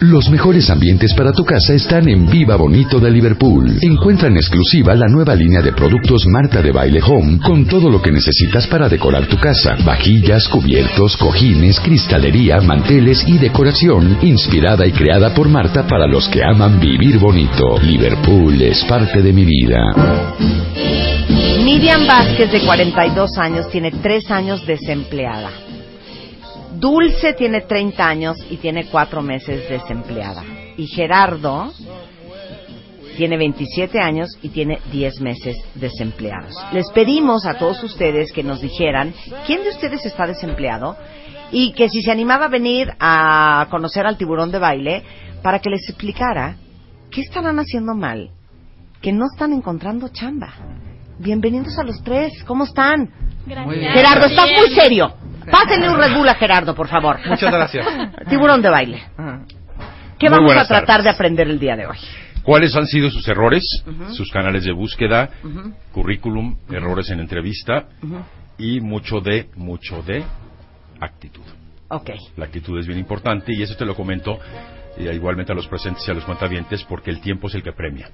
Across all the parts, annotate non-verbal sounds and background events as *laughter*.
Los mejores ambientes para tu casa están en Viva Bonito de Liverpool. Encuentra en exclusiva la nueva línea de productos Marta de Baile Home con todo lo que necesitas para decorar tu casa. Vajillas, cubiertos, cojines, cristalería, manteles y decoración inspirada y creada por Marta para los que aman vivir bonito. Liverpool es parte de mi vida. Miriam Vázquez, de 42 años, tiene 3 años desempleada. Dulce tiene 30 años y tiene 4 meses desempleada. Y Gerardo tiene 27 años y tiene 10 meses desempleados. Les pedimos a todos ustedes que nos dijeran quién de ustedes está desempleado y que si se animaba a venir a conocer al tiburón de baile para que les explicara qué estarán haciendo mal, que no están encontrando chamba. Bienvenidos a los tres, ¿cómo están? Gracias. Gerardo, estás muy serio. Pásenle un Red Bull a Gerardo, por favor. Muchas gracias. *laughs* Tiburón de baile. ¿Qué Muy vamos a tratar tardes. de aprender el día de hoy? ¿Cuáles han sido sus errores, sus canales de búsqueda, currículum, errores en entrevista y mucho de, mucho de actitud? Ok. La actitud es bien importante y eso te lo comento eh, igualmente a los presentes y a los cuentavientes porque el tiempo es el que premia.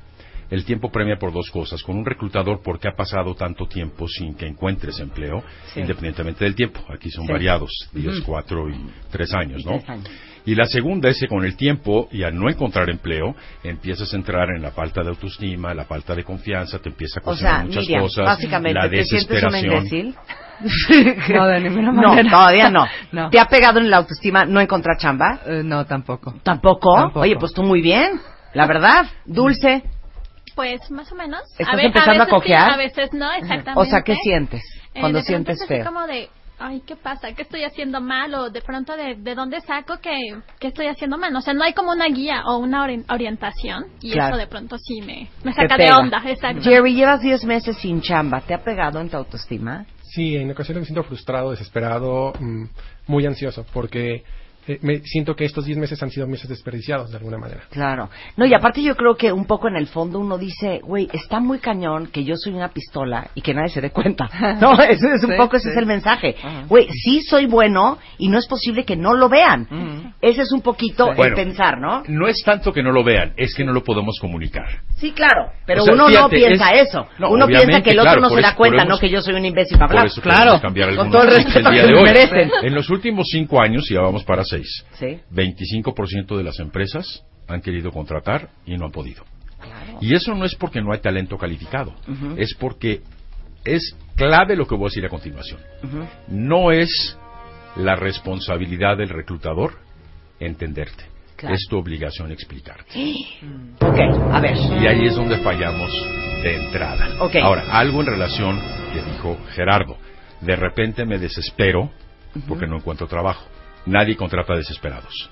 El tiempo premia por dos cosas. Con un reclutador porque ha pasado tanto tiempo sin que encuentres empleo, Sí. independientemente del tiempo. Aquí son Sí. variados, 10, Ujú. 4 y 3 años, Y ¿no? tres años. Y la segunda es que con el tiempo y al no encontrar empleo, empiezas a entrar en la falta de autoestima, la falta de confianza, te empieza a O cuestionar sea, muchas Miriam, cosas, básicamente, la ¿te sientes una desesperación. imbécil? *laughs* No, de ninguna No, manera. todavía no. *laughs* No. ¿Te ha pegado en la autoestima no encontrar chamba? Eh, no, tampoco. ¿Tampoco? Tampoco. Oye, pues tú muy bien. La verdad, Dulce. Pues más o menos. ¿Estás ve- empezando a veces cojear? sí, a veces no, exactamente. O sea, ¿qué sientes Eh, cuando de pronto sientes es así feo? como de, ay, ¿qué pasa? ¿Qué estoy haciendo mal? O de pronto, ¿de, de dónde saco que, que estoy haciendo mal? O sea, no hay como una guía o una ori- orientación. Y Claro. eso de pronto sí me, me saca de onda. Exacto. Jerry, llevas 10 meses sin chamba. ¿Te ha pegado en tu autoestima? Sí, en ocasiones me siento frustrado, desesperado, mm, muy ansioso, porque eh, me siento que estos 10 meses han sido meses desperdiciados de alguna manera. Claro. No, y aparte yo creo que un poco en el fondo uno dice, güey, está muy cañón que yo soy una pistola y que nadie se dé cuenta. *laughs* No, eso es un Sí, poco, ese sí. es el mensaje. Güey, sí soy bueno y no es posible que no lo vean. Ese es un poquito el pensar, ¿no? No es tanto que no lo vean, es que no lo podemos comunicar. Sí, claro. Pero O sea, uno no piensa es- eso. No, uno piensa que el otro claro, no se da cuenta, podemos- no que yo soy un imbécil para Por hablar. eso cambiar Con todo el respeto que de merecen. En los últimos cinco años, y ya vamos para seis, Sí. 25% de las empresas han querido contratar y no han podido. Y eso no es porque no hay talento calificado, es porque es clave lo que voy a decir a continuación. No es la responsabilidad del reclutador entenderte. Claro. Es tu obligación explicarte. *gasps* Ok, a ver. Y ahí es donde fallamos de entrada. Ahora, algo en relación que dijo Gerardo. De repente me desespero porque no encuentro trabajo. Nadie contrata desesperados.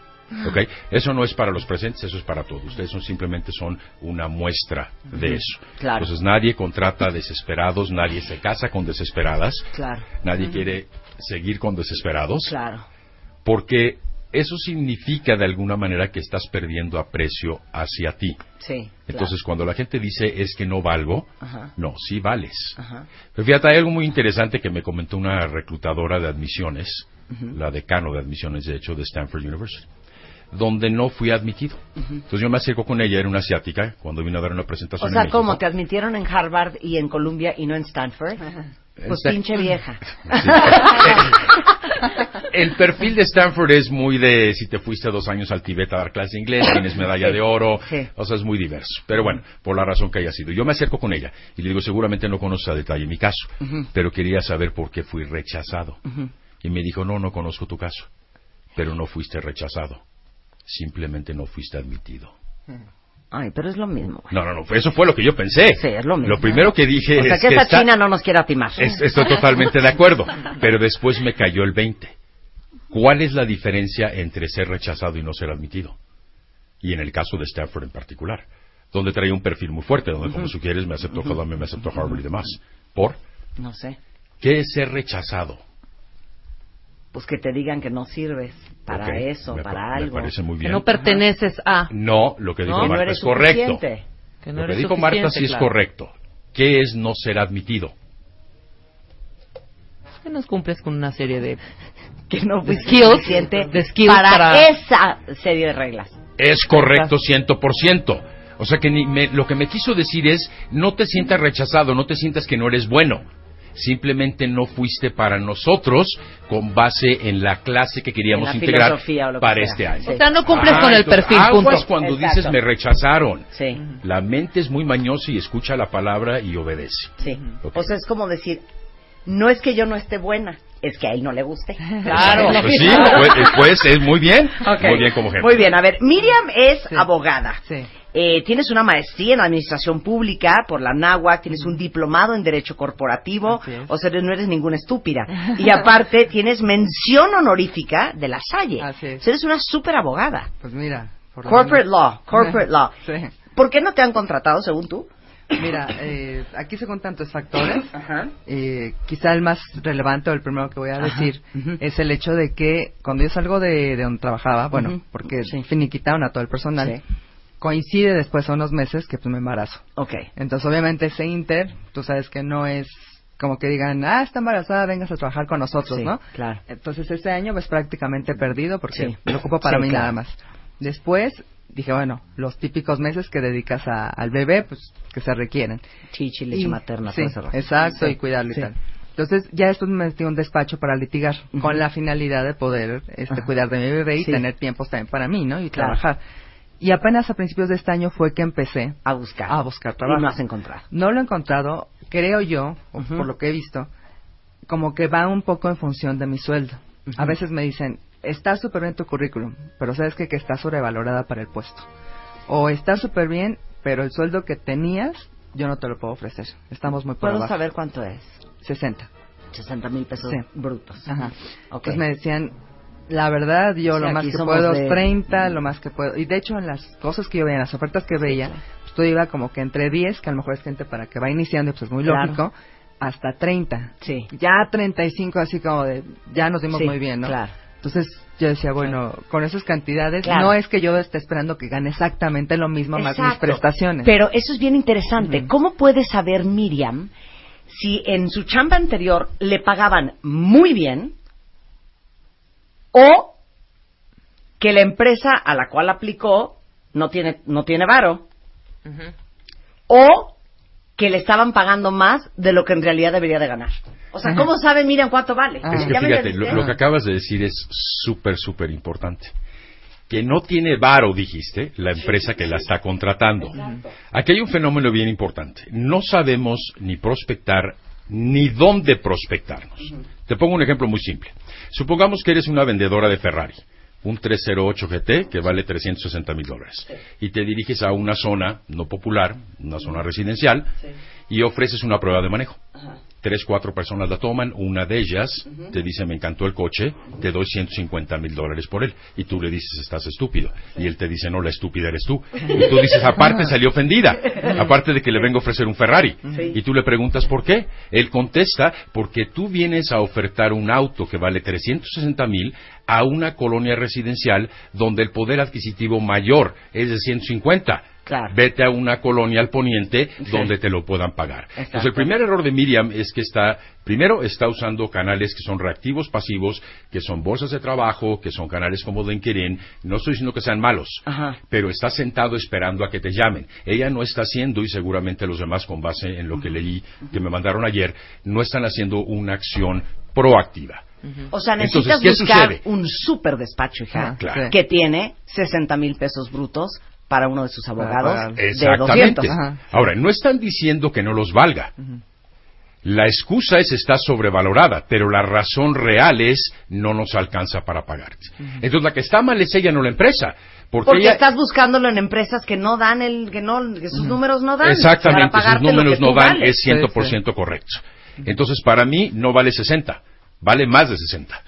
¿Ok? Eso no es para los presentes, eso es para todos. Ustedes son, simplemente son una muestra de eso. Claro. Entonces nadie contrata desesperados, nadie se casa con desesperadas, Claro. nadie quiere seguir con desesperados Claro. porque eso significa de alguna manera que estás perdiendo aprecio hacia ti. Sí. Entonces, cuando la gente dice es que no valgo, Ajá. no, sí vales. Ajá. Pero fíjate, hay algo muy interesante que me comentó una reclutadora de admisiones, la decano de admisiones, de hecho, de Stanford University, donde no fui admitido. Entonces yo me acerco con ella, era una asiática, cuando vino a dar una presentación O sea, en México. ¿cómo? ¿Te admitieron en Harvard y en Columbia y no en Stanford? Pues Esta- pinche vieja. *laughs* Sí. El perfil de Stanford es muy de si te fuiste dos años al Tibet a dar clase de inglés, tienes medalla Sí, de oro, sí. o sea, es muy diverso. Pero bueno, por la razón que haya sido. Yo me acerco con ella y le digo, seguramente no conoces a detalle mi caso, pero quería saber por qué fui rechazado. Y me dijo, no, no conozco tu caso, pero no fuiste rechazado, simplemente no fuiste admitido. Ay, pero es lo mismo. No, no, no, eso fue lo que yo pensé. Sí, es lo mismo. Lo primero que dije O sea, es que que esa está- china no nos quiere timar. es- estoy totalmente de acuerdo, pero después me cayó el 20. ¿Cuál es la diferencia entre ser rechazado y no ser admitido? Y en el caso de Stanford en particular, donde traía un perfil muy fuerte, donde como sugieres me aceptó Columbia, me aceptó Harvard y demás. ¿Por? No sé. ¿Qué es ser rechazado? Pues que te digan que no sirves para eso, me para pa- algo. Me parece muy Que bien. no perteneces a. No, lo que dijo No, Que no Marta eres es correcto. suficiente. Que no lo que eres dijo Marta sí es correcto. ¿Qué es no ser admitido? Que no cumples con una serie de. *laughs* Que no fuiste skills, suficiente de skills para, para- esa serie de reglas. Es correcto, ciento por ciento. O sea que ni me- lo que me quiso decir es, no te sientas rechazado, no te sientas que no eres bueno. Simplemente no fuiste para nosotros con base en la clase que queríamos En la integrar o lo que para sea. este año. Sí. O sea, no cumples Ah, con el entonces, perfil, aguas punto. cuando Exacto. dices me rechazaron. Sí, La mente es muy mañosa y escucha la palabra y obedece. sí. Ok. O sea, es como decir, no es que yo no esté buena, es que a él no le guste. *laughs* Claro. Pues sí, pues, pues, es muy bien. Ok. Muy bien como ejemplo. Muy bien, a ver, Miriam es Sí. abogada. Sí. Eh, tienes una maestría en administración pública por la NAHUAC, tienes un diplomado en derecho corporativo, o sea, no eres ninguna estúpida. *laughs* Y aparte tienes mención honorífica de la Salle. Así es. O sea, eres una súper abogada. Pues mira. por Corporate law, corporate law. *laughs* Sí. ¿Por qué no te han contratado, según tú? Mira, eh, aquí se cuentan tantos factores. *laughs* Ajá. Eh, quizá el más relevante o el primero que voy a decir es el hecho de que cuando yo salgo de, de donde trabajaba, bueno, porque Sí. finiquitaron a todo el personal, Sí. Coincide después a unos meses que pues me embarazo. Ok. Entonces, obviamente, ese inter, tú sabes que no es como que digan, ah, está embarazada, vengas a trabajar con nosotros, Sí, ¿no? claro. Entonces, este año pues prácticamente perdido porque Sí. lo ocupo para Sí, mí claro. nada más. Después dije, bueno, los típicos meses que dedicas a- al bebé, pues que se requieren. Chichi, leche materna, sí, exacto, y cuidarlo sí. y tal. Entonces, ya después me metí un despacho para litigar, con la finalidad de poder este, Ajá. cuidar de mi bebé y tener tiempos también para mí, ¿no? Y Claro. trabajar. Y apenas a principios de este año fue que empecé A buscar. a buscar trabajo. Y no has encontrado. No lo he encontrado, creo yo, por lo que he visto, como que va un poco en función de mi sueldo. A veces me dicen, está súper bien tu currículum, pero sabes que, que está sobrevalorada para el puesto. O está súper bien, pero el sueldo que tenías, yo no te lo puedo ofrecer. Estamos muy por ¿Puedo abajo. saber cuánto es? 60. 60 mil pesos Sí. brutos. Ajá. Entonces me decían, la verdad, yo lo más que puedo de- es 30, lo más que puedo. Y de hecho, en las cosas que yo veía, en las ofertas que veía, pues todo iba como que entre 10, que a lo mejor es gente para que va iniciando, pues es muy Claro. lógico, hasta 30. Sí. Ya 35, así como de, ya nos dimos Sí, muy bien, ¿no? Claro. Entonces yo decía, bueno, con esas cantidades, Claro. no es que yo esté esperando que gane exactamente lo mismo más mis prestaciones. Pero eso es bien interesante. ¿Cómo puede saber Miriam si en su chamba anterior le pagaban muy bien o que la empresa a la cual aplicó no tiene no tiene varo o que le estaban pagando más de lo que en realidad debería de ganar? O sea, Ajá. ¿cómo sabe Miriam cuánto vale? Ah. Es que ¿Ya me fíjate, lo que acabas de decir es súper, súper importante. Que no tiene varo, dijiste, la empresa que la está contratando. Aquí hay un fenómeno bien importante. No sabemos ni prospectar ni dónde prospectarnos. Te pongo un ejemplo muy simple. Supongamos que eres una vendedora de Ferrari, un 308 GT que vale 360 mil dólares, y te diriges a una zona no popular, una zona residencial, y ofreces una prueba de manejo. Tres, cuatro personas la toman, una de ellas te dice, me encantó el coche, te doy 150 mil dólares por él. Y tú le dices, estás estúpido. Y él te dice, no, la estúpida eres tú. *laughs* Y tú dices, aparte salió ofendida, aparte de que le vengo a ofrecer un Ferrari. Sí. Y tú le preguntas, ¿por qué? Él contesta, porque tú vienes a ofertar un auto que vale 360 mil a una colonia residencial donde el poder adquisitivo mayor es de 150. Claro. Vete a una colonia al poniente donde te lo puedan pagar. Exacto. Entonces, el primer error de Miriam es que está, primero, está usando canales que son reactivos pasivos, que son bolsas de trabajo, que son canales como LinkedIn. No estoy diciendo que sean malos, Ajá. pero está sentado esperando a que te llamen. Ella no está haciendo, y seguramente los demás, con base en lo que leí que me mandaron ayer, no están haciendo una acción proactiva. O sea, Entonces, necesitas ¿qué buscar sucede? un super despacho, hija, Ah, Claro. que tiene 60 mil pesos brutos para uno de sus abogados pagar. de Exactamente. 200. Ajá. Ahora, no están diciendo que no los valga. La excusa es está sobrevalorada, pero la razón real es no nos alcanza para pagarte. Entonces la que está mal es ella, no la empresa. Porque, Porque ella- estás buscándolo en empresas que no dan el, que no, que sus números no dan. Exactamente, sus números no dan, vales. es 100% correcto. Entonces, para mí, no vale 60, vale más de 60.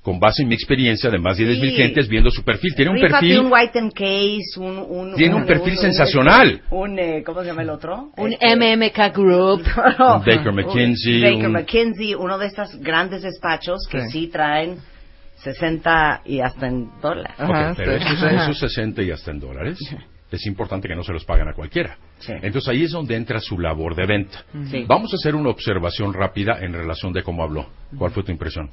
Con base en mi experiencia de más de 10 mil Sí. gentes viendo su perfil. Tiene un Rífate perfil, un white and case, un, un Tiene un perfil sensacional. Un, eh, ¿cómo se llama el otro? Un Este, MMK Group. *laughs* no, Baker un McKinsey, Baker un- McKinsey, uno de estos grandes despachos que sí, Sí. traen 60 y hasta en dólares. Ajá, Ok, pero sí. esos, esos 60 y hasta en dólares, es importante que no se los paguen a cualquiera. Sí. Entonces ahí es donde entra su labor de venta. Sí. Vamos a hacer una observación rápida en relación de cómo habló. ¿Cuál fue tu impresión?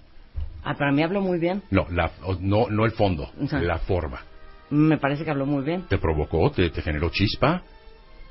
Ah, para mí hablo muy bien. No, la, no, no el fondo, la forma. Me parece que habló muy bien. ¿Te provocó? ¿Te, te generó chispa?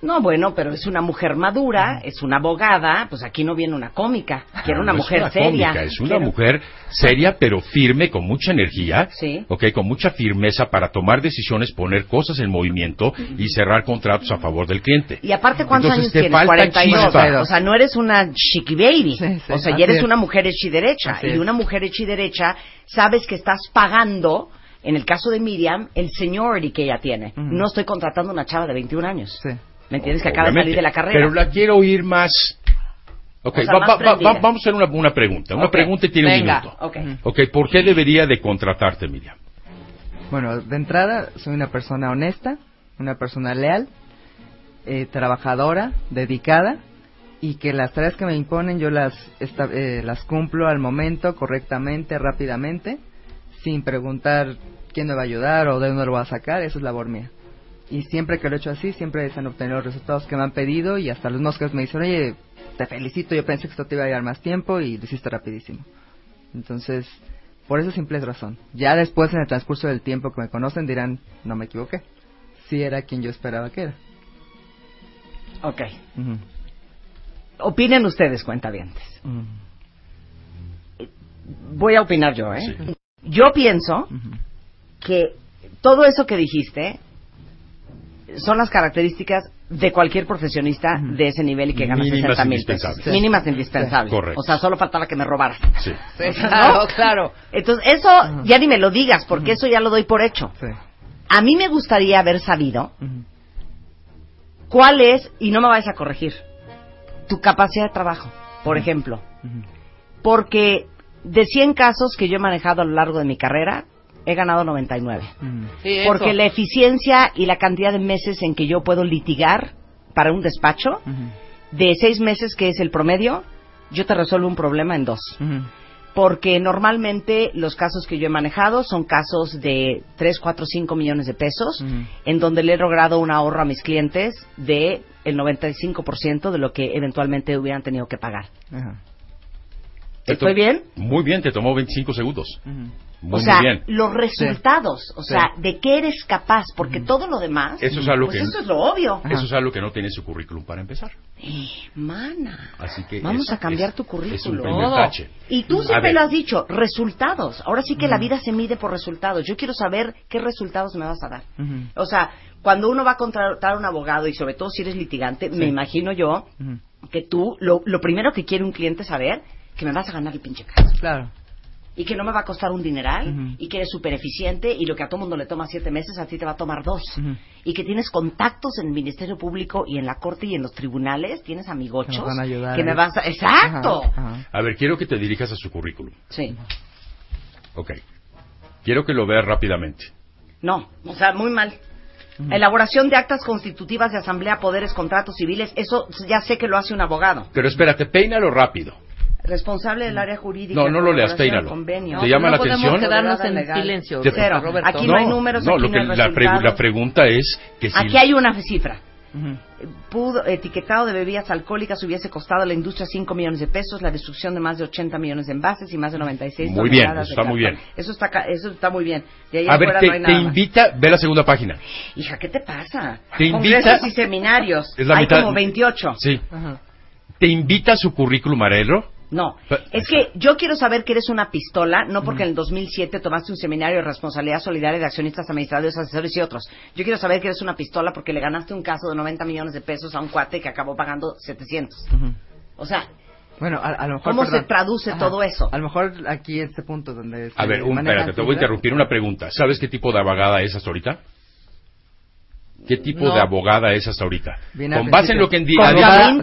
No, bueno, pero es una mujer madura, es una abogada, pues aquí no viene una cómica, quiero una No es mujer una seria. cómica, es una Quiero- mujer seria, pero firme, con mucha energía, Sí. ok, con mucha firmeza para tomar decisiones, poner cosas en movimiento y cerrar contratos a favor del cliente. Y aparte, ¿cuántos Entonces, años te tienes? falta 42. chispa. O sea, no eres una chiqui baby. Sí, sí, o sea, ya eres es. una mujer hecha y derecha. Así y es. una mujer hecha y derecha, sabes que estás pagando, en el caso de Miriam, el seniority que ella tiene. No estoy contratando una chava de 21 años. Sí. ¿Me entiendes? Que acaba de salir de la carrera. Pero la quiero oír más. Ok, O sea, va- más va- va- prendida. va- vamos a hacer una, una pregunta. Una pregunta y tiene Venga, un minuto. ok. Ok, ¿por qué debería de contratarte, Miriam? Bueno, de entrada, soy una persona honesta, una persona leal, eh, trabajadora, dedicada, y que las tareas que me imponen yo las, esta- eh, las cumplo al momento, correctamente, rápidamente, sin preguntar quién me va a ayudar o de dónde lo voy a sacar, eso es labor mía. Y siempre que lo he hecho así, siempre se han obtenido los resultados que me han pedido y hasta los moscas me dicen, oye, te felicito, yo pensé que esto te iba a llevar más tiempo y lo hiciste rapidísimo. Entonces, por esa simple razón. Ya después, en el transcurso del tiempo que me conocen, dirán, no me equivoqué. Sí era quien yo esperaba que era. Ok. Opinen ustedes, cuentavientes. Ujú. Voy a opinar yo, ¿eh? Sí. Yo pienso que todo eso que dijiste son las características de cualquier profesionista de ese nivel y que gana Mínimas 60 mil pesos. indispensables. Mínimas indispensables. Correcto. O sea, solo faltaba que me robaras. Sí. *laughs* claro, claro. Entonces, eso ya ni me lo digas, porque eso ya lo doy por hecho. Sí. A mí me gustaría haber sabido cuál es, y no me vayas a corregir, tu capacidad de trabajo, por ejemplo. Porque de 100 casos que yo he manejado a lo largo de mi carrera, he ganado 99. Ujú. Porque la eficiencia y la cantidad de meses en que yo puedo litigar para un despacho, de seis meses que es el promedio, yo te resuelvo un problema en dos. Porque normalmente los casos que yo he manejado son casos de 3, 4, 5 millones de pesos, en donde le he logrado un ahorro a mis clientes de el 95% de lo que eventualmente hubieran tenido que pagar. ¿Estoy to- bien? Muy bien, te tomó 25 segundos. Muy, o sea, muy bien. los resultados, o Sí. sea, de qué eres capaz, porque todo lo demás, Eso es algo pues que- eso es lo obvio. Ajá. Eso es algo que no tiene su currículum para empezar. Eh, mana. Así que Vamos es- a cambiar es- tu Es un currículum. tache. Y tú A siempre ver. lo has dicho, resultados. Ahora sí que la vida se mide por resultados. Yo quiero saber qué resultados me vas a dar. O sea, cuando uno va a contratar a un abogado y sobre todo si eres litigante, me imagino yo que tú, lo, lo primero que quiere un cliente saber, que me vas a ganar el pinche caso. Claro. Y que no me va a costar un dineral, Ujú. y que eres súper eficiente, y lo que a todo mundo le toma siete meses, a ti te va a tomar dos. Ujú. Y que tienes contactos en el Ministerio Público y en la Corte y en los tribunales, tienes amigochos Que nos van a ayudar que me ahí. vas a... ¡Exacto! Ajá, ajá. A ver, quiero que te dirijas a su currículum. Sí. Ok. Quiero que lo veas rápidamente. No, o sea, muy mal. Elaboración de actas constitutivas de asamblea, poderes, contratos civiles, eso ya sé que lo hace un abogado. Pero espérate, peínalo rápido. Responsable del área jurídica. No, no lo leas, peínalo. convenio. ¿Te llama no la podemos atención? quedarnos Abogada en legal. silencio. Te- Cero. Roberto. Aquí no hay números, no, aquí lo no que hay la, pregu- la pregunta es que si Aquí hay una cifra. Ujú. Pudo, etiquetado de bebidas alcohólicas hubiese costado a la industria 5 millones de pesos, la destrucción de más de 80 millones de envases y más de 96 Muy bien, eso de está muy bien. Eso está, eso está muy bien. De ahí A ver, te, no hay te invita, ve la segunda página. Hija, ¿qué te pasa? Te invita- Congresos y seminarios. Es la hay mitad- como 28. Sí. Ajá. ¿Te invita a su currículum, Arelo? No, es que yo quiero saber que eres una pistola, no porque en el 2007 tomaste un seminario de responsabilidad solidaria de accionistas, administradores, asesores y otros. Yo quiero saber que eres una pistola porque le ganaste un caso de 90 millones de pesos a un cuate que acabó pagando 700. Ujú. O sea, Bueno, a, a lo mejor. ¿Cómo se traduce todo eso? A lo mejor aquí este punto donde. A ver, un, espérate, te voy a interrumpir una pregunta. ¿Sabes qué tipo de abogada es hasta ahorita? ¿Qué tipo No. de abogada es hasta ahorita? Al Con base en lo que en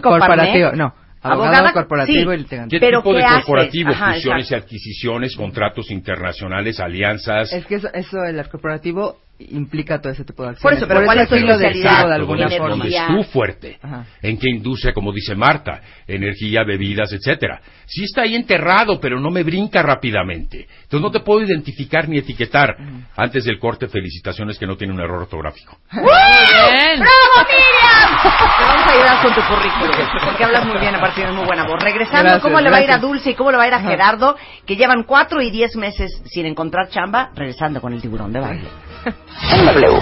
Con corporativo, no. Abogado Abogada- corporativo sí. y litigante. ¿Qué Pero tipo de corporativo? Ajá, Fusiones y exacto. adquisiciones, contratos internacionales, alianzas. Es que eso, eso el corporativo implica todo ese tipo de acciones. Por eso, pero ¿cuál es tu especialidad? de alguna donde, forma. es Energía. tu fuerte. Ajá. ¿En qué industria, como dice Marta? Energía, bebidas, etcétera. Sí está ahí enterrado, pero no me brinca rápidamente. Entonces no te puedo identificar ni etiquetar. Antes del corte, felicitaciones que no tiene un error ortográfico. *laughs* Bien. ¡Bravo, Miriam! *laughs* A ayudar con tu currículum, porque hablas muy bien, aparte tienes muy buena voz. Regresando, Gracias, ¿cómo le va a ir a gracias. Dulce y cómo le va a ir a Gerardo, que llevan cuatro y diez meses sin encontrar chamba, regresando con el tiburón de baile? En W.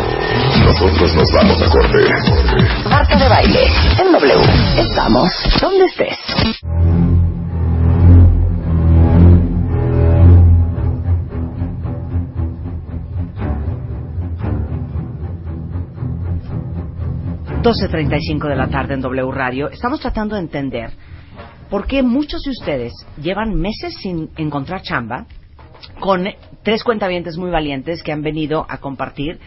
Nosotros nos vamos a corte. Marta de baile. En W. Estamos donde estés. Cinco de la tarde en W Radio. Estamos tratando de entender por qué muchos de ustedes llevan meses sin encontrar chamba con tres cuentavientes muy valientes que han venido a compartir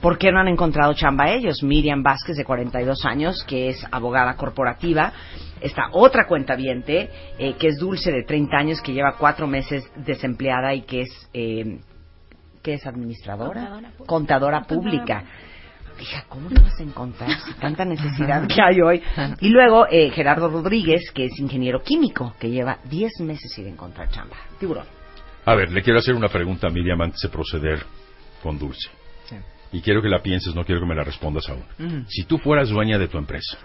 por qué no han encontrado chamba ellos. Miriam Vázquez, de 42 años, que es abogada corporativa. Esta otra cuentaviente, eh, que es Dulce, de 30 años, que lleva cuatro meses desempleada y que es, eh, ¿qué es administradora? Contadora pública. Contadora Hija, ¿cómo lo vas a encontrar si tanta *laughs* necesidad que hay hoy? Y luego eh, Gerardo Rodríguez, que es ingeniero químico, que lleva 10 meses sin encontrar chamba. Tiburón. A ver, le quiero hacer una pregunta a Miriam antes de proceder con Dulce. Sí. Y quiero que la pienses, no quiero que me la respondas aún. Ujú. Si tú fueras dueña de tu empresa,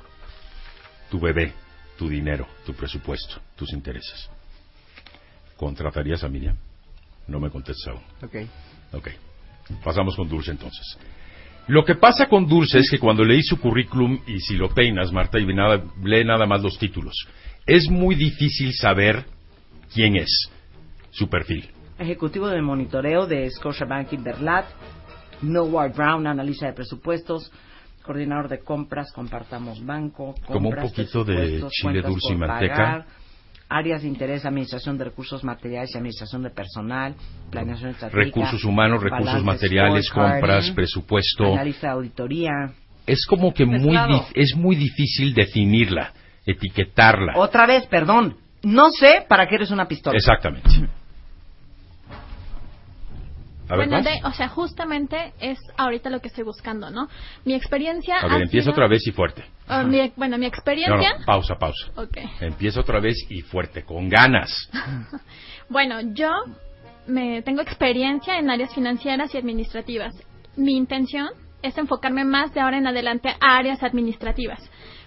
tu bebé, tu dinero, tu presupuesto, tus intereses, ¿contratarías a Miriam? No me contestes aún. Ok. Ok. Pasamos con Dulce entonces. Lo que pasa con Dulce es que cuando leí su currículum, y si lo peinas, Marta, y nada, lee nada más los títulos, es muy difícil saber quién es, su perfil. Ejecutivo de monitoreo de Scotiabank Inverlat, Millward Brown, analista de presupuestos, coordinador de compras, compartamos banco, Como un compras, poquito de chile dulce y manteca. pagar, áreas de interés, administración de recursos materiales y administración de personal, planeación estratégica, Recursos humanos, recursos materiales, compras, presupuesto. analista de auditoría. Es como que muy, Mezclado. dif- es muy difícil definirla, etiquetarla. Otra vez, perdón, no sé para qué eres una pistola. Exactamente. A ver, bueno, de- o sea, justamente es ahorita lo que estoy buscando, ¿no? Mi experiencia. A ver, empieza sido- otra vez y fuerte. Ah, mi- bueno, mi No, experiencia. no, pausa, pausa. Ok. Empieza otra vez y fuerte, con ganas. *laughs* Bueno, yo me tengo experiencia en áreas financieras y administrativas. Mi intención es enfocarme más de ahora en adelante a áreas administrativas.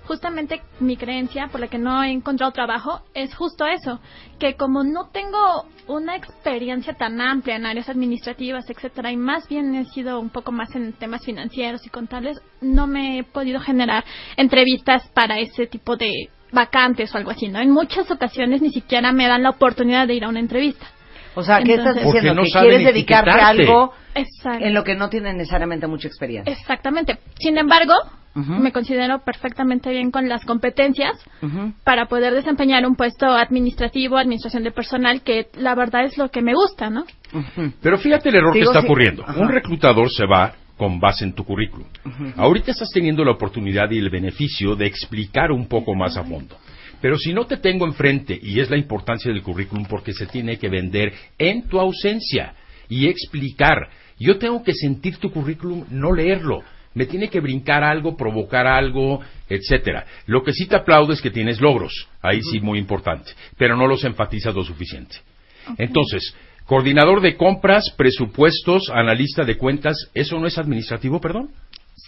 Justamente mi creencia por la que no he encontrado trabajo es justo eso, que como no tengo una experiencia tan amplia en áreas administrativas, etcétera, y más bien he sido un poco más en temas financieros y contables, no me he podido generar entrevistas para ese tipo de vacantes o algo así, ¿no? En muchas ocasiones ni siquiera me dan la oportunidad de ir a una entrevista. O sea, ¿qué estás Entonces- diciendo? no que quieres dedicarte a algo Exacto. en lo que no tienes necesariamente mucha experiencia. Exactamente. Sin embargo, Me considero perfectamente bien con las competencias para poder desempeñar un puesto administrativo, administración de personal, que la verdad es lo que me gusta, ¿no? Pero fíjate el error Digo, que está ocurriendo. Ajá. Un reclutador se va con base en tu currículum. Ahorita estás teniendo la oportunidad y el beneficio de explicar un poco más a fondo. Pero si no te tengo enfrente, y es la importancia del currículum porque se tiene que vender en tu ausencia y explicar, yo tengo que sentir tu currículum, no leerlo. Me tiene que brincar algo, provocar algo, etcétera. Lo que sí te aplaudo es que tienes logros, ahí sí muy importante, pero no los enfatizas lo suficiente. Entonces, coordinador de compras, presupuestos, analista de cuentas, ¿eso no es administrativo, perdón?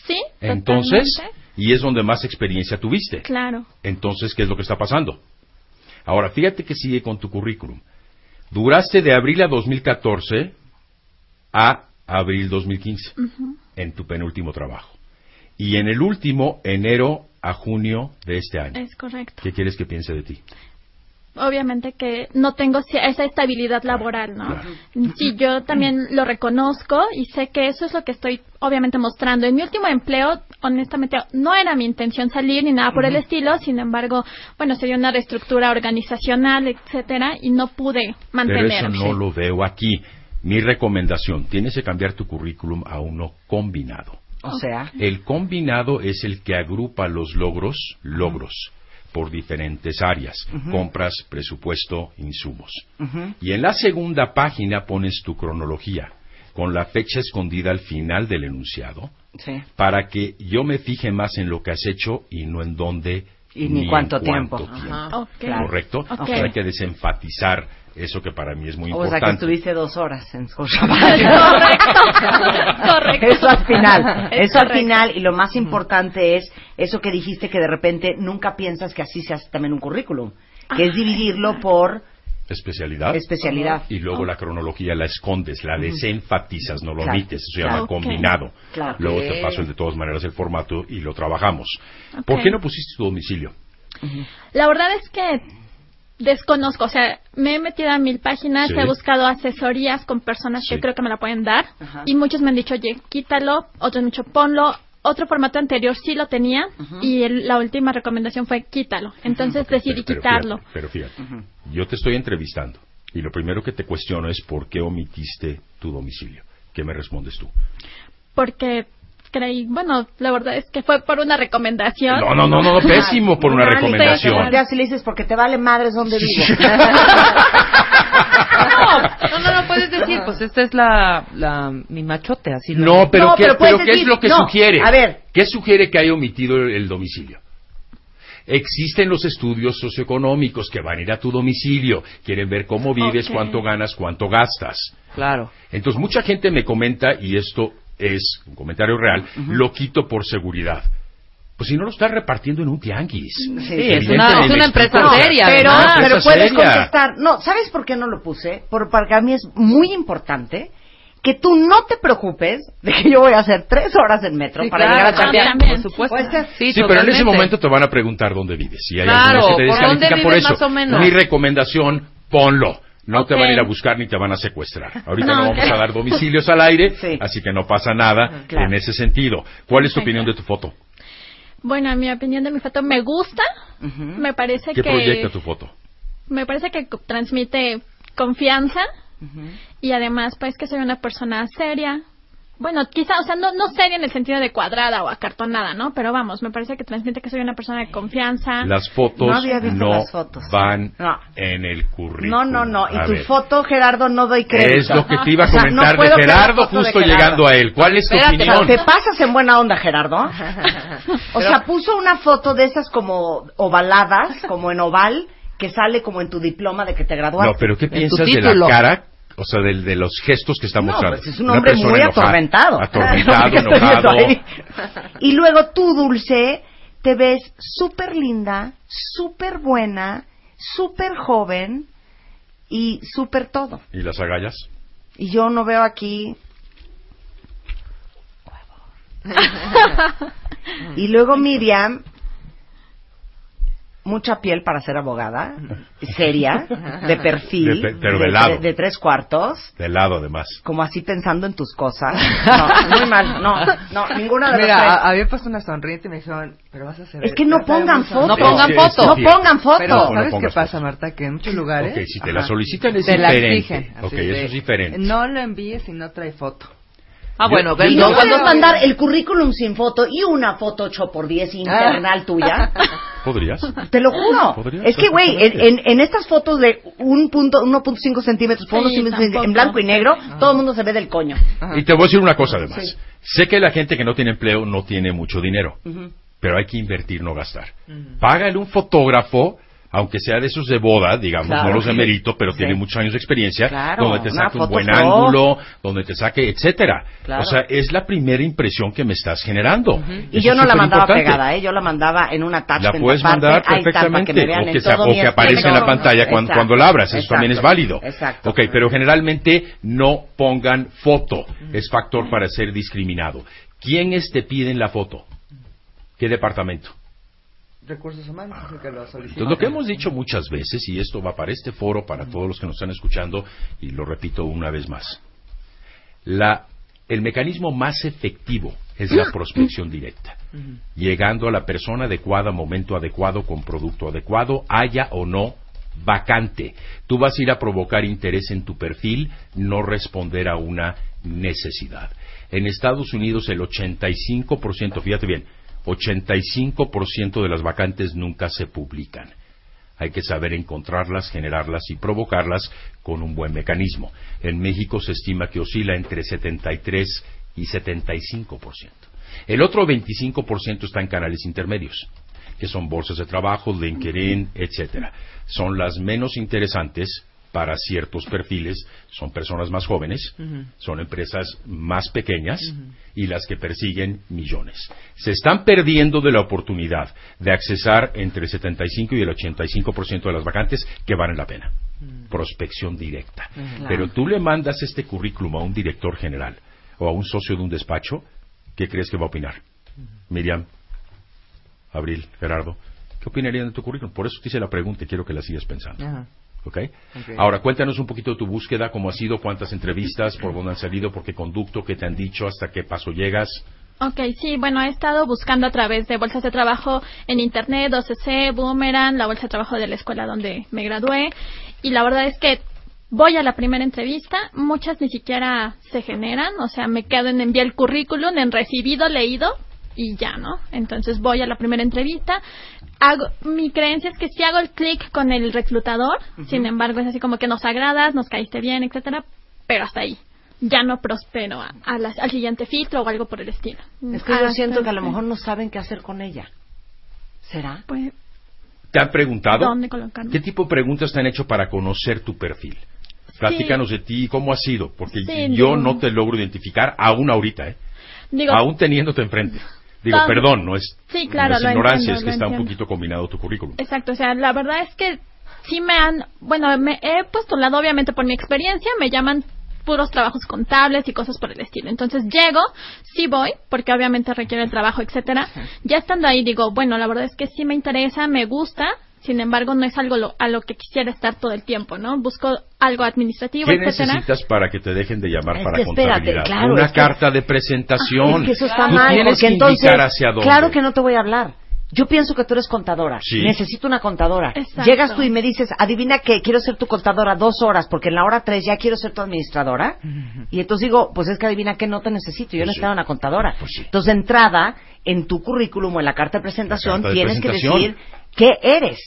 Sí. Entonces, totalmente. y es donde más experiencia tuviste. Claro. Entonces, ¿qué es lo que está pasando? Ahora, fíjate que sigue con tu currículum. Duraste de abril a 2014 a abril 2015 en tu penúltimo trabajo. Y en el último, enero a junio de este año. Es correcto. ¿Qué quieres que piense de ti? obviamente que no tengo esa estabilidad laboral, ¿no? Sí, yo también lo reconozco y sé que eso es lo que estoy obviamente mostrando. En mi último empleo, honestamente, no era mi intención salir ni nada por el estilo, sin embargo, bueno, se dio una reestructura organizacional, etcétera, y no pude Pero mantenerme. eso no lo veo aquí. Mi recomendación, tienes que cambiar tu currículum a uno combinado. O sea, El combinado es el que agrupa los logros, logros, por diferentes áreas, compras, presupuesto, insumos. Y en la segunda página pones tu cronología, con la fecha escondida al final del enunciado, sí. para que yo me fije más en lo que has hecho y no en dónde Y ni en cuánto tiempo. ¿Correcto? Ok. O sea, hay que desenfatizar Eso que para mí es muy O sea, que importante. estuviste dos horas en Scotiabank. *laughs* Correcto. Eso al final, Es eso al correcto. final, y lo más importante es eso que dijiste que de repente nunca piensas que así se hace también un currículum, que es dividirlo por Especialidad. especialidad. y luego la cronología la escondes, la desenfatizas, no lo Claro. omites, eso se llama combinado. Claro. Luego te paso el de todas maneras el formato y lo trabajamos. ¿Por qué no pusiste tu domicilio? La verdad es que desconozco, o sea, me he metido a mil páginas, Sí. he buscado asesorías con personas Sí. que creo que me la pueden dar Ajá. y muchos me han dicho, oye, quítalo, otros me han dicho, ponlo. Otro formato anterior sí lo tenía y el- la última recomendación fue quítalo. Entonces decidí Pero- pero quitarlo. fíjate, pero fíjate, yo te estoy entrevistando y lo primero que te cuestiono es por qué omitiste tu domicilio. ¿Qué me respondes tú? Porque creí, bueno, la verdad es que fue por una recomendación. No, no, no, no, pésimo por una recomendación. volteas y le dices, porque te vale madres donde vivo. *laughs* No, no, no, puedes decir, pues esta es la, la mi machote, así lo- No, pero, No, ¿qué, pero pero ¿qué es lo que no, sugiere? a ver. ¿Qué sugiere que haya omitido el, el domicilio? Existen los estudios socioeconómicos que van a ir a tu domicilio, quieren ver cómo vives, cuánto ganas, cuánto gastas. Claro. Entonces, mucha gente me comenta, y esto es un comentario real, lo quito por seguridad. Pues si no lo estás repartiendo en un tianguis. Sí, es una- es una empresa seria, pero, una pero puedes seria. contestar. No, ¿sabes por qué no lo puse? Por, porque a mí es muy importante que tú no te preocupes de que yo voy a hacer tres horas en metro Sí, para claro, llegar a chambear. también. Por supuesto. Puede ser. Sí, Sí, pero en ese momento te van a preguntar dónde vives. Y hay Claro, algunos que te ¿por descalifican eso. más o menos? Mi recomendación, ponlo. No te van a ir a buscar ni te van a secuestrar. Ahorita no, No, vamos a dar domicilios al aire, *laughs* Sí. así que no pasa nada Claro. en ese sentido. ¿Cuál es tu opinión de tu foto? Bueno, en mi opinión de mi foto me gusta. Me parece ¿Qué que proyecta tu foto? me parece que transmite confianza y además pues que soy una persona seria. Bueno, quizá, o sea, no, no seria en el sentido de cuadrada o acartonada, ¿no? Pero vamos, me parece que transmite que soy una persona de confianza. Las fotos No había visto no las fotos. van No. en el currículum. No, no, no. Y A tu ver, foto, Gerardo, no doy crédito. Es lo que te iba a *laughs* O sea, no comentar de Gerardo, de justo Gerardo. llegando a él. ¿Cuál es tu Espérate, opinión? ¿Te pasas en buena onda, Gerardo? *laughs* O sea, puso una foto de esas como ovaladas, como en oval, que sale como en tu diploma de que te graduaste. No, pero ¿qué piensas de la cara? O sea, del- de, los gestos que está No, mostrando. pues es un hombre muy enojada, atormentado. Atormentado, *laughs* enojado. Y luego tú, Dulce, te ves súper linda, súper buena, súper joven y súper todo. ¿Y las agallas? Y yo no veo aquí... *laughs* y luego Miriam, mucha piel para ser abogada, seria, *laughs* de perfil, De pe- pero de lado. de tres cuartos, De lado, además. como así pensando en tus cosas. *laughs* No, muy mal, no, no, ninguna de Mira, las había puesto una sonriente y me dijeron, pero vas a hacer... Es que no pongan fotos. No sonriente". pongan fotos. No pongan fotos. Pero No, no ¿sabes qué pasa, fotos. Marta? Que en muchos lugares... Ok, si te Ajá, la solicitan es te la diferente. exigen. así Ok, de, eso es diferente. No lo envíes si no trae foto. Ah, bueno, Yo- Y no no, mandar el currículum sin foto y una foto 8 por 10 *laughs* internal tuya. *laughs* ¿Podrías? Te lo juro. Es que, güey, en, perfectamente. en, en estas fotos de un punto, 1.5 centímetros por Sí, 1.5 centímetros tampoco. en blanco y negro, todo el mundo se ve del coño. Y te voy a decir una cosa además. Sé que la gente que no tiene empleo no tiene mucho dinero, pero hay que invertir, no gastar. Págale un fotógrafo, aunque sea de esos de boda, digamos, Claro. no los de mérito, pero Sí. tiene muchos años de experiencia, Claro, donde te saque un buen pro. ángulo, donde te saque, etcétera. Claro. O sea, es la primera impresión que me estás generando. Y Eso yo no la mandaba pegada, ¿eh? Yo la mandaba en una La attachment puedes mandar perfectamente, que o que, sea- o que aparece en la pantalla cuando, Exacto, cuando la abras, eso también es válido. Exacto. Ok, pero generalmente no pongan foto, es factor para ser discriminado. ¿Quiénes te piden la foto? ¿Qué departamento? Recursos humanos, es el que lo solicita. Entonces, lo que hemos dicho muchas veces, y esto va para este foro, para todos los que nos están escuchando, y lo repito una vez más, la, el mecanismo más efectivo es la prospección directa, llegando a la persona adecuada, momento adecuado, con producto adecuado, haya o no vacante. Tú vas a ir a provocar interés en tu perfil, no responder a una necesidad. En Estados Unidos el 85%, fíjate bien, 85% de las vacantes nunca se publican. Hay que saber encontrarlas, generarlas y provocarlas con un buen mecanismo. En México se estima que oscila entre 73 y 75%. El otro 25% está en canales intermedios, que son bolsas de trabajo, LinkedIn, etcétera. Son las menos interesantes para ciertos perfiles son personas más jóvenes, son empresas más pequeñas y las que persiguen millones. Se están perdiendo de la oportunidad de accesar entre el 75 y el 85% de las vacantes que valen la pena. Prospección directa. Pero tú le mandas este currículum a un director general o a un socio de un despacho, ¿qué crees que va a opinar? Miriam, Abril, Gerardo, ¿qué opinarían de tu currículum? Por eso te hice la pregunta y quiero que la sigas pensando. Ajá. ¿Ok? Ahora, cuéntanos un poquito de tu búsqueda, cómo ha sido, cuántas entrevistas, por dónde han salido, por qué conducto, qué te han dicho, hasta qué paso llegas. Ok, sí, bueno, he estado buscando a través de bolsas de trabajo en Internet, OCC, Boomerang, la bolsa de trabajo de la escuela donde me gradué. Y la verdad es que voy a la primera entrevista, muchas ni siquiera se generan, o sea, me quedo en enviar el currículum, en recibido, leído y ya, ¿no? Entonces voy a la primera entrevista. Hago, mi creencia es que si hago el clic con el reclutador, sin embargo es así como que nos agradas, nos caíste bien, etcétera, pero hasta ahí. Ya no prospero a- a la- al siguiente filtro o algo por el estilo. Es que yo siento que a lo mejor no saben qué hacer con ella. ¿Será? Pues, ¿Te han preguntado? ¿Dónde colocarme? ¿Qué tipo de preguntas te han hecho para conocer tu perfil? Platícanos de ti, ¿cómo ha sido? Porque Sí, yo no. no te logro identificar aún ahorita, ¿eh? Digo, aún teniéndote enfrente. Digo, perdón, no es, Sí, claro, no es ignorancia, entiendo, es que está un poquito combinado tu currículum. Exacto, o sea, la verdad es que sí me han, bueno, me he postulado obviamente por mi experiencia, me llaman puros trabajos contables y cosas por el estilo. Entonces llego, sí voy, porque obviamente requiere el trabajo, etcétera. Ya estando ahí digo, bueno, la verdad es que sí me interesa, me gusta, sin embargo no es algo lo- a lo que quisiera estar todo el tiempo, ¿no? Busco algo administrativo, ¿Qué etcétera. necesitas para que te dejen de llamar Es para que espérate, contabilidad? claro, Una es que- carta de presentación. Es que eso está Tú mal, tienes porque que entonces, indicar hacia dónde. claro que no te voy a hablar. Yo pienso que tú eres contadora. Sí. Necesito una contadora. Exacto. Llegas tú y me dices, adivina que quiero ser tu contadora dos horas, porque en la hora tres ya quiero ser tu administradora. Y entonces digo, pues es que adivina que no te necesito. Yo Pues sí. necesito una contadora. Pues sí. Entonces, de entrada, en tu currículum o en la carta de presentación, La carta de tienes que decir qué eres.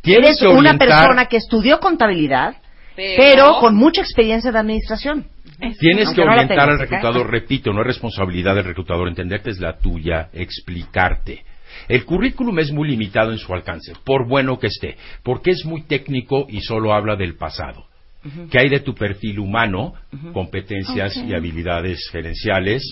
Tienes eres que una persona que estudió contabilidad, Pero- pero con mucha experiencia de administración. Tienes Aunque que no orientar al ¿ok? reclutador, repito, no es responsabilidad del reclutador, entenderte es la tuya, explicarte. El currículum es muy limitado en su alcance, por bueno que esté, porque es muy técnico y solo habla del pasado. ¿Qué hay de tu perfil humano, competencias y habilidades gerenciales?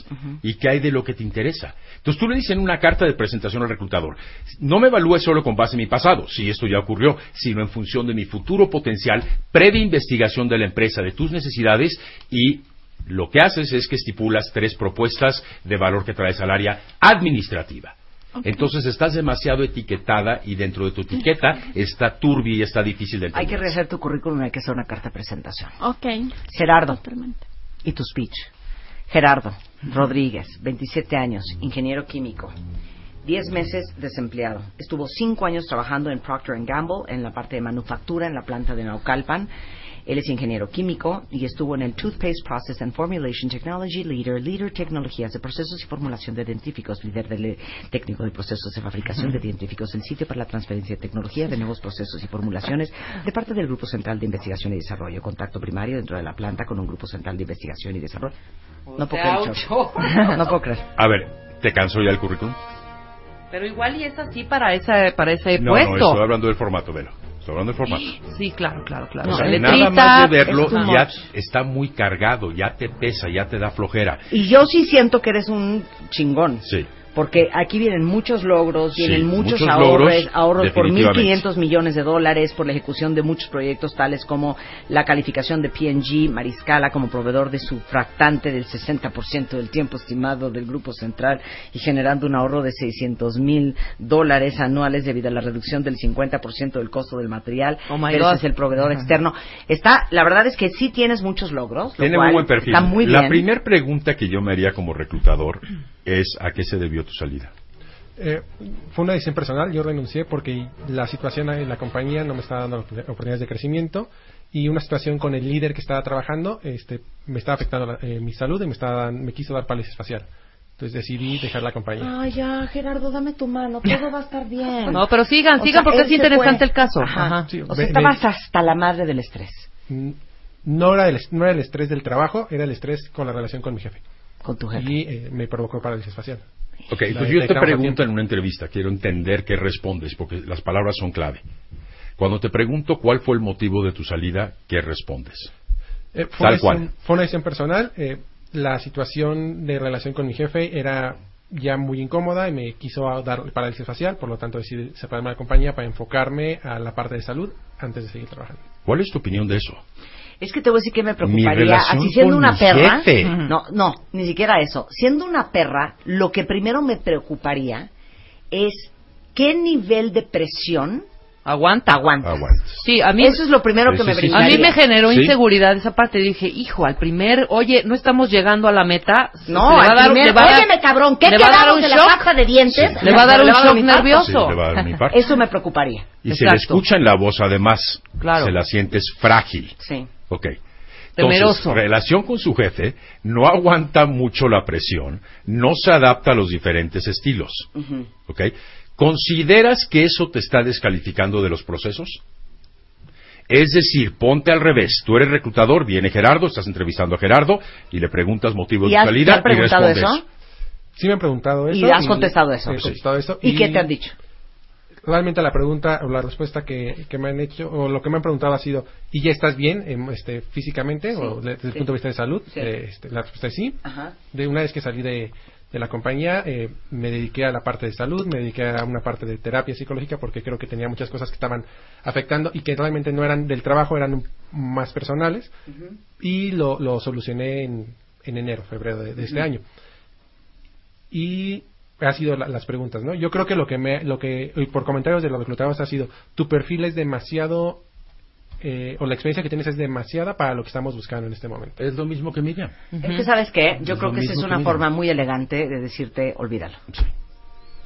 ¿Y qué hay de lo que te interesa? Entonces tú le dices en una carta de presentación al reclutador, no me evalúes solo con base en mi pasado, si esto ya ocurrió, sino en función de mi futuro potencial, previa investigación de la empresa, de tus necesidades y lo que haces es que estipulas tres propuestas de valor que traes al área administrativa. Entonces estás demasiado etiquetada y dentro de tu etiqueta *laughs* está turbia y está difícil de Hay que entender. rehacer tu currículum, hay que hacer una carta de presentación. Ok. Gerardo, Totalmente. y tu speech. Gerardo Rodríguez, 27 años, ingeniero químico. 10 meses desempleado. Estuvo 5 años trabajando en Procter Gamble en la parte de manufactura en la planta de Naucalpan. Él es ingeniero químico y estuvo en el Toothpaste Process and Formulation Technology Leader, Leader Tecnologías de Procesos y Formulación de Dentíficos, líder del técnico de procesos de fabricación de dentíficos, el sitio para la transferencia de tecnología de nuevos procesos y formulaciones de parte del Grupo Central de Investigación y Desarrollo. Contacto primario dentro de la planta con un Grupo Central de Investigación y Desarrollo. No puedo creer. *laughs* No puedo creer. A ver, ¿te cansó ya el currículum? Pero igual y es así para, esa, para ese No, no, puesto. estoy hablando del formato, velo. Estoy hablando del formato. Sí, claro, claro, claro. O sea, nada más de verlo es ya está muy cargado, ya te pesa, ya te da flojera. Y yo sí siento que eres un chingón. Sí. Porque aquí vienen muchos logros, Sí, vienen muchos, muchos ahorros, logros, ahorros por definitivamente. 1.500 millones de dólares por la ejecución de muchos proyectos tales como la calificación de P&G Mariscala como proveedor de su fractante del 60% del tiempo estimado del Grupo Central y generando un ahorro de 600 mil dólares anuales debido a la reducción del 50% del costo del material Oh, versus God. el proveedor externo. Está, la verdad es que sí tienes muchos logros. lo Tiene cual muy buen perfil. Está muy La bien. primera pregunta que yo me haría como reclutador es ¿a qué se debió tu salida? Eh, fue una decisión personal, yo renuncié porque la situación en la compañía no me estaba dando opor- oportunidades de crecimiento y una situación con el líder que estaba trabajando este, me estaba afectando la- eh, mi salud y me, estaba, me quiso dar parálisis facial. Entonces decidí dejar la compañía. Ay, ya, Gerardo, dame tu mano, todo va a estar bien. *laughs* No, pero sigan, O sigan sea, porque es interesante fue. el caso. Ajá. Ajá. Sí, O sea, estabas hasta la madre del estrés no era, el, no era el estrés del trabajo, era el estrés con la relación con mi jefe. con tu jefe. Y eh, me provocó parálisis facial. Ok, entonces yo la te pregunto en una entrevista, quiero entender qué respondes, porque las palabras son clave. Cuando te pregunto cuál fue el motivo de tu salida, ¿qué respondes? Eh, fue, Tal una decisión, cual. fue una decisión personal. eh, la situación de relación con mi jefe era ya muy incómoda y me quiso dar parálisis facial, por lo tanto decidí separarme de la compañía para enfocarme a la parte de salud antes de seguir trabajando. ¿Cuál es tu opinión de eso? Es que te voy a decir que me Mi preocuparía. Así siendo con una mi perra. jefe. No, no, ni siquiera eso. Siendo una perra, lo que primero me preocuparía es qué nivel de presión Aguanta. aguanta. Aguantas. Sí, a mí Eso es lo primero que me sí. A mí me generó Sí. inseguridad esa parte. Dije, hijo, al primer, oye, no estamos llegando a la meta. No, le va a al dar, primer, le va a dar- óyeme cabrón, ¿qué le va a dar quedamos un de la shock. pasta de dientes? Le va a dar un shock nervioso. Sí, le va a dar un infarto. Eso me preocuparía. Y se Exacto. le escucha en la voz, además, Claro. se la sientes frágil. Sí. Ok. Temeroso. Entonces, relación con su jefe, no aguanta mucho la presión, no se adapta a los diferentes estilos. ¿Ok? ¿Consideras que eso te está descalificando de los procesos? Es decir, ponte al revés. Tú eres reclutador, viene Gerardo, estás entrevistando a Gerardo y le preguntas motivo ¿Y de has- salida te han preguntado y respondes. eso? Sí me han preguntado eso. Y has contestado eso. he contestado eso. ¿Y qué te han dicho? Realmente la pregunta o la respuesta que, que me han hecho o lo que me han preguntado ha sido ¿y ya estás bien em, este, físicamente o de- desde el punto de vista de salud? Sí. Eh, este, la respuesta es sí. Ajá. De una vez que salí de, de la compañía eh, me dediqué a la parte de salud, me dediqué a una parte de terapia psicológica porque creo que tenía muchas cosas que estaban afectando y que realmente no eran del trabajo, eran más personales y lo, lo solucioné en, en enero, febrero de, de este año. Y ha sido la- las preguntas, ¿no? Yo creo que lo que me, lo que por comentarios de los reclutadores ha sido tu perfil es demasiado eh, o la experiencia que tienes es demasiada para lo que estamos buscando en este momento. Es lo mismo que Miriam. Es que, ¿sabes qué? Yo Es creo que esa es una forma muy elegante de decirte, olvídalo. Sí.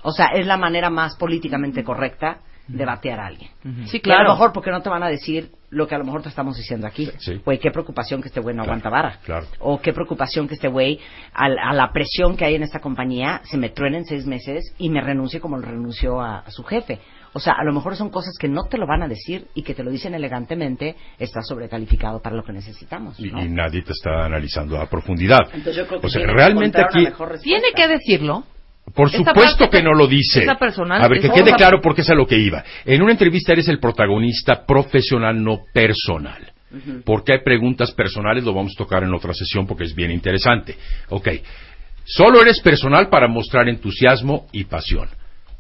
O sea, es la manera más políticamente correcta de batear a alguien. Sí, Y a claro. lo mejor porque no te van a decir lo que a lo mejor te estamos diciendo aquí. Sí. Güey, qué preocupación que este güey no Claro, aguanta vara. claro. O qué preocupación que este güey, al- a, la presión que hay en esta compañía, se me truene en seis meses y me renuncie como renunció a, a su jefe. O sea, a lo mejor son cosas que no te lo van a decir y que te lo dicen elegantemente, está sobrecalificado para lo que necesitamos. Y, ¿no? y nadie te está analizando a profundidad. Entonces yo creo que o sea, que realmente aquí. Tiene que decirlo. Por supuesto que no lo dice. personal a ver, que quede claro porque es a lo que iba. En una entrevista eres el protagonista profesional, no personal. Porque hay preguntas personales, lo vamos a tocar en otra sesión porque es bien interesante. Ok. Solo eres personal para mostrar entusiasmo y pasión.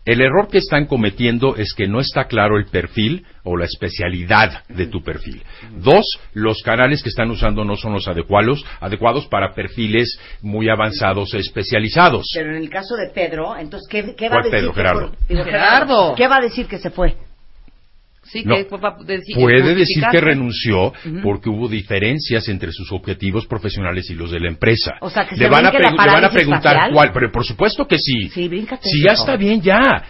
El error que están cometiendo es que no está claro el perfil o la especialidad de tu perfil. Dos, los canales que están usando no son los adecuados, adecuados para perfiles muy avanzados e especializados. Pero en el caso de Pedro, entonces, ¿qué, qué va a ¿Cuál decir? Pedro, que Gerardo? fue- digo, Gerardo. ¿Qué va a decir que se fue? Sí, No. que fue pa- decir- Puede decir que renunció porque hubo diferencias entre sus objetivos profesionales y los de la empresa. O sea, que le se van, a le van preguntar cuál, pero por supuesto que sí. Sí, bríncate Si ya está bien, ya.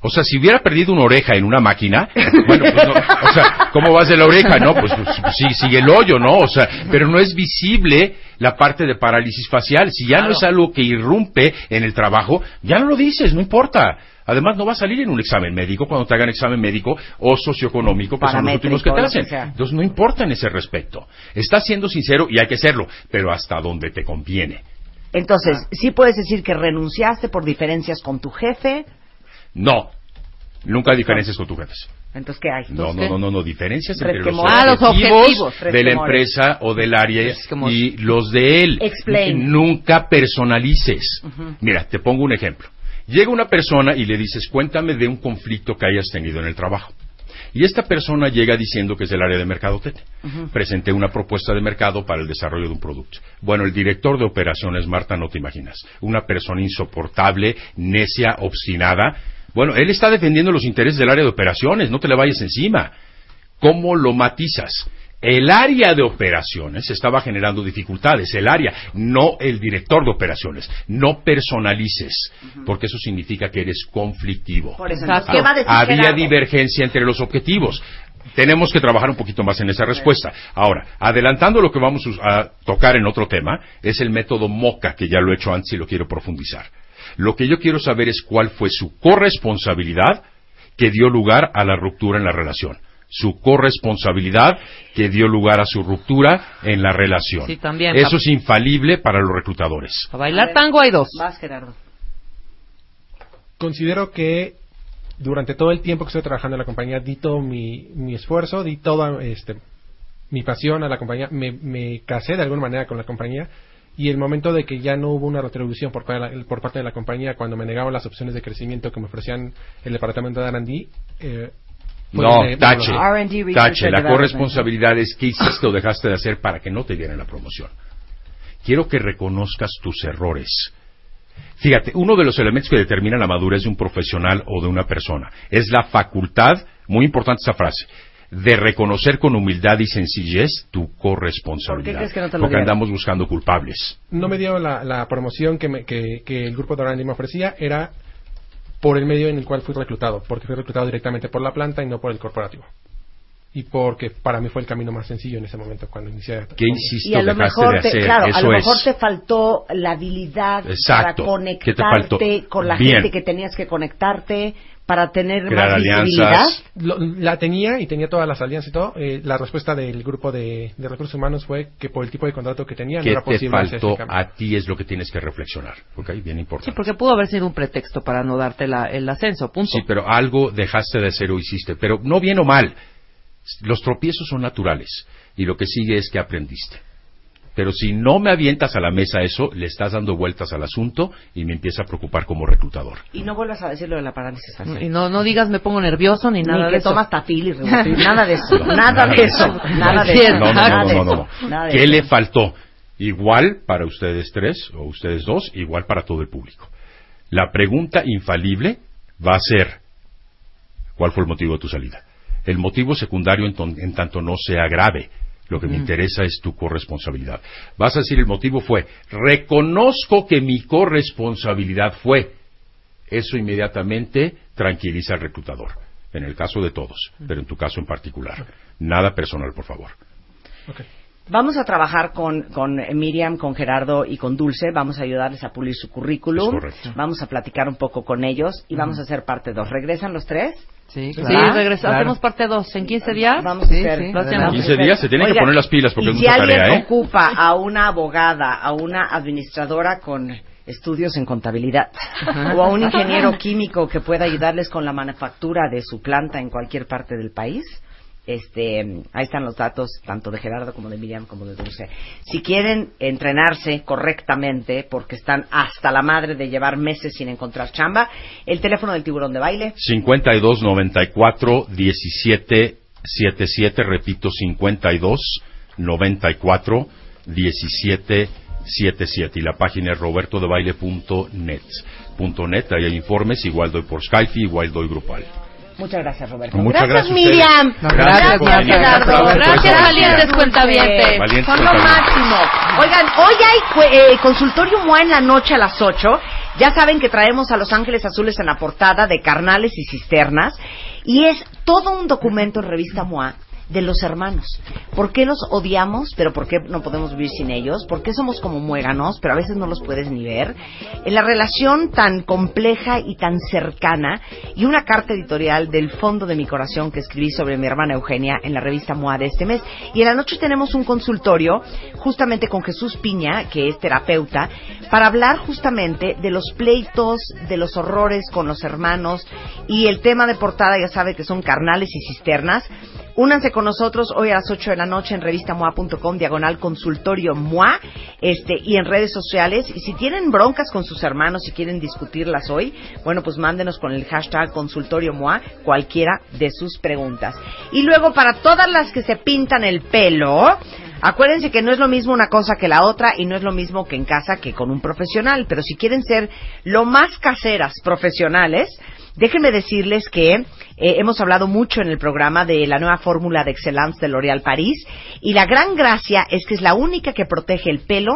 O sea, si hubiera perdido una oreja en una máquina, *laughs* bueno, pues no, o sea, ¿cómo vas de la oreja? No, pues, pues, sí, sigue el hoyo, ¿no? O sea, pero no es visible la parte de parálisis facial. Si ya no es algo que irrumpe en el trabajo, ya no lo dices, no importa. Además, no va a salir en un examen médico cuando te hagan examen médico o socioeconómico, que son los últimos que te hacen. Entonces, no importa en ese respecto. Estás siendo sincero y hay que serlo, pero hasta donde te conviene. Entonces, Ah. sí puedes decir que renunciaste por diferencias con tu jefe. No. Nunca hay diferencias con tus jefes. Entonces, ¿qué hay? No, no, no, no, no, diferencias entre los. Ah, los objetivos, de la empresa o del área y los de él. Explain. Nunca personalices. Mira, te pongo un ejemplo. Llega una persona y le dices, cuéntame de un conflicto que hayas tenido en el trabajo. Y esta persona llega diciendo que es del área de mercadotecnia. Presenté una propuesta de mercado para el desarrollo de un producto. Bueno, el director de operaciones, Marta, no te imaginas. Una persona insoportable, necia, obstinada. Bueno, él está defendiendo los intereses del área de operaciones, no te le vayas encima. ¿Cómo lo matizas? El área de operaciones estaba generando dificultades, el área, no el director de operaciones. No personalices, porque eso significa que eres conflictivo. Por eso, Exacto. entonces, ¿qué va a decir Había Gerardo? divergencia entre los objetivos. Tenemos que trabajar un poquito más en esa respuesta. Ahora, adelantando lo que vamos a tocar en otro tema, es el método MOCA, que ya lo he hecho antes y lo quiero profundizar. Lo que yo quiero saber es cuál fue su corresponsabilidad que dio lugar a la ruptura en la relación. Su corresponsabilidad que dio lugar a su ruptura en la relación. Sí, también. Eso es infalible para los reclutadores. Para bailar tango hay dos. Vas, Gerardo. Considero que durante todo el tiempo que estoy trabajando en la compañía di todo mi, mi esfuerzo, di toda este, mi pasión a la compañía, me, me casé de alguna manera con la compañía y el momento de que ya no hubo una retribución por, parte de la- por parte de la compañía cuando me negaban las opciones de crecimiento que me ofrecían el departamento de R&D, eh, No, de- tache. Tache. La corresponsabilidad es qué hiciste o dejaste de hacer para que no te dieran la promoción. Quiero que reconozcas tus errores. Fíjate, uno de los elementos que determina la madurez de un profesional o de una persona es la facultad, muy importante esa frase, de reconocer con humildad y sencillez tu corresponsabilidad. ¿Por qué crees que no te lo Porque dieron? andamos buscando culpables. no me dio la, la promoción que, me- que, que el grupo de R&D me ofrecía, era por el medio en el cual fui reclutado, porque fui reclutado directamente por la planta y no por el corporativo. Y porque para mí fue el camino más sencillo en ese momento cuando inicié. ¿Qué hiciste Y a lo dejaste mejor, de te, hacer? claro, a lo es. mejor te faltó la habilidad Exacto. para conectarte con la Bien. gente que tenías que conectarte para tener Crear más visibilidad. alianzas. Lo- la tenía y tenía todas las alianzas y todo. eh, la respuesta del grupo de, de recursos humanos fue que por el tipo de contrato que tenía no ¿Qué era te posible ese faltó a ti? Es lo que tienes que reflexionar. ¿Ok? Bien importante. Sí, porque pudo haber sido un pretexto para no darte la- el ascenso, punto. Sí, pero algo dejaste de hacer o hiciste. Pero no bien o mal. Los tropiezos son naturales. Y lo que sigue es que aprendiste. Pero si no me avientas a la mesa eso, le estás dando vueltas al asunto y me empieza a preocupar como reclutador. Y no vuelvas a decir lo de la parálisis facial. Y no, no digas me pongo nervioso ni nada Ni de que eso. tomas tafil y ribotril, nada de eso, *laughs* No, nada nada de eso, eso. nada de Sí, eso, No, no, no, ¿Qué le faltó? Igual para ustedes tres o ustedes dos, igual para todo el público. La pregunta infalible va a ser, ¿cuál fue el motivo de tu salida? El motivo secundario en, ton- en tanto no sea grave. Lo que me interesa es tu corresponsabilidad. Vas a decir el motivo fue, reconozco que mi corresponsabilidad fue. Eso inmediatamente tranquiliza al reclutador. En el caso de todos, pero en tu caso en particular. Nada personal, por favor. Vamos a trabajar con, con Miriam, con Gerardo y con Dulce. Vamos a ayudarles a pulir su currículum. Vamos a platicar un poco con ellos y vamos a hacer parte dos. ¿Regresan los tres? Sí, Sí, claro. regresa- claro. hacemos parte 2 en 15 días. Vamos a Sí, hacer. sí, lo hacemos. vamos a 15 hacer- días se tienen que poner las pilas porque y es si mucha alguien tarea, ¿eh? ocupa a una abogada, a una administradora con estudios en contabilidad o a un ingeniero *laughs* químico que pueda ayudarles con la manufactura de su planta en cualquier parte del país, este, ahí están los datos tanto de Gerardo como de Miriam como de Dulce. Si quieren entrenarse correctamente porque están hasta la madre de llevar meses sin encontrar chamba, el teléfono del tiburón de baile 52 94 17 77, repito, 52 94 17 77 y la página es robertodebaile.net. .net, ahí hay informes, igual doy por Skype, igual doy grupal. Muchas gracias, Roberto. Muchas gracias ustedes. Miriam. No, Gracias venir. Gerardo. Gracias, valientes cuentavientes. Valientes Son lo máximo. Oigan, hoy hay eh, consultorio MOA en la noche a las 8. Ya saben que traemos a Los Ángeles Azules en la portada de Carnales y Cisternas. Y es todo un documento en revista MOA de los hermanos. ¿Por qué los odiamos, pero por qué no podemos vivir sin ellos? ¿Por qué somos como muéganos, pero a veces no los puedes ni ver? En la relación tan compleja y tan cercana, y una carta editorial del fondo de mi corazón que escribí sobre mi hermana Eugenia en la revista MOA de este mes. Y en la noche tenemos un consultorio justamente con Jesús Piña, que es terapeuta, para hablar justamente de los pleitos, de los horrores con los hermanos, y el tema de portada ya sabe que son carnales y cisternas. Únanse con nosotros hoy a las 8 de la noche en revistamoa.com, diagonal consultorio MOA, este, y en redes sociales. Y si tienen broncas con sus hermanos y quieren discutirlas hoy, bueno, pues mándenos con el hashtag consultorio MOA cualquiera de sus preguntas. Y luego, para todas las que se pintan el pelo, Acuérdense que no es lo mismo una cosa que la otra y no es lo mismo que en casa que con un profesional, pero si quieren ser lo más caseras profesionales, déjenme decirles que eh, hemos hablado mucho en el programa de la nueva fórmula de Excellence de L'Oréal París y la gran gracia es que es la única que protege el pelo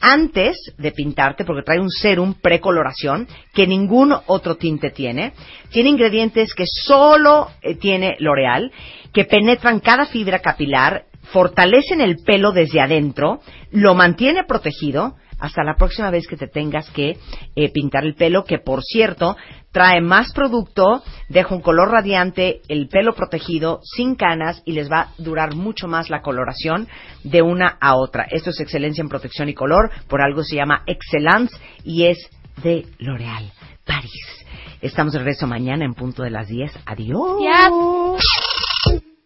antes de pintarte porque trae un serum precoloración que ningún otro tinte tiene. Tiene ingredientes que solo eh, tiene L'Oréal, que penetran cada fibra capilar, fortalecen el pelo desde adentro, lo mantiene protegido hasta la próxima vez que te tengas que eh, pintar el pelo, que por cierto trae más producto, deja un color radiante, el pelo protegido, sin canas y les va a durar mucho más la coloración de una a otra. Esto es excelencia en protección y color, por algo se llama Excellence y es de L'Oréal París. Estamos de regreso mañana en punto de las 10. Adiós.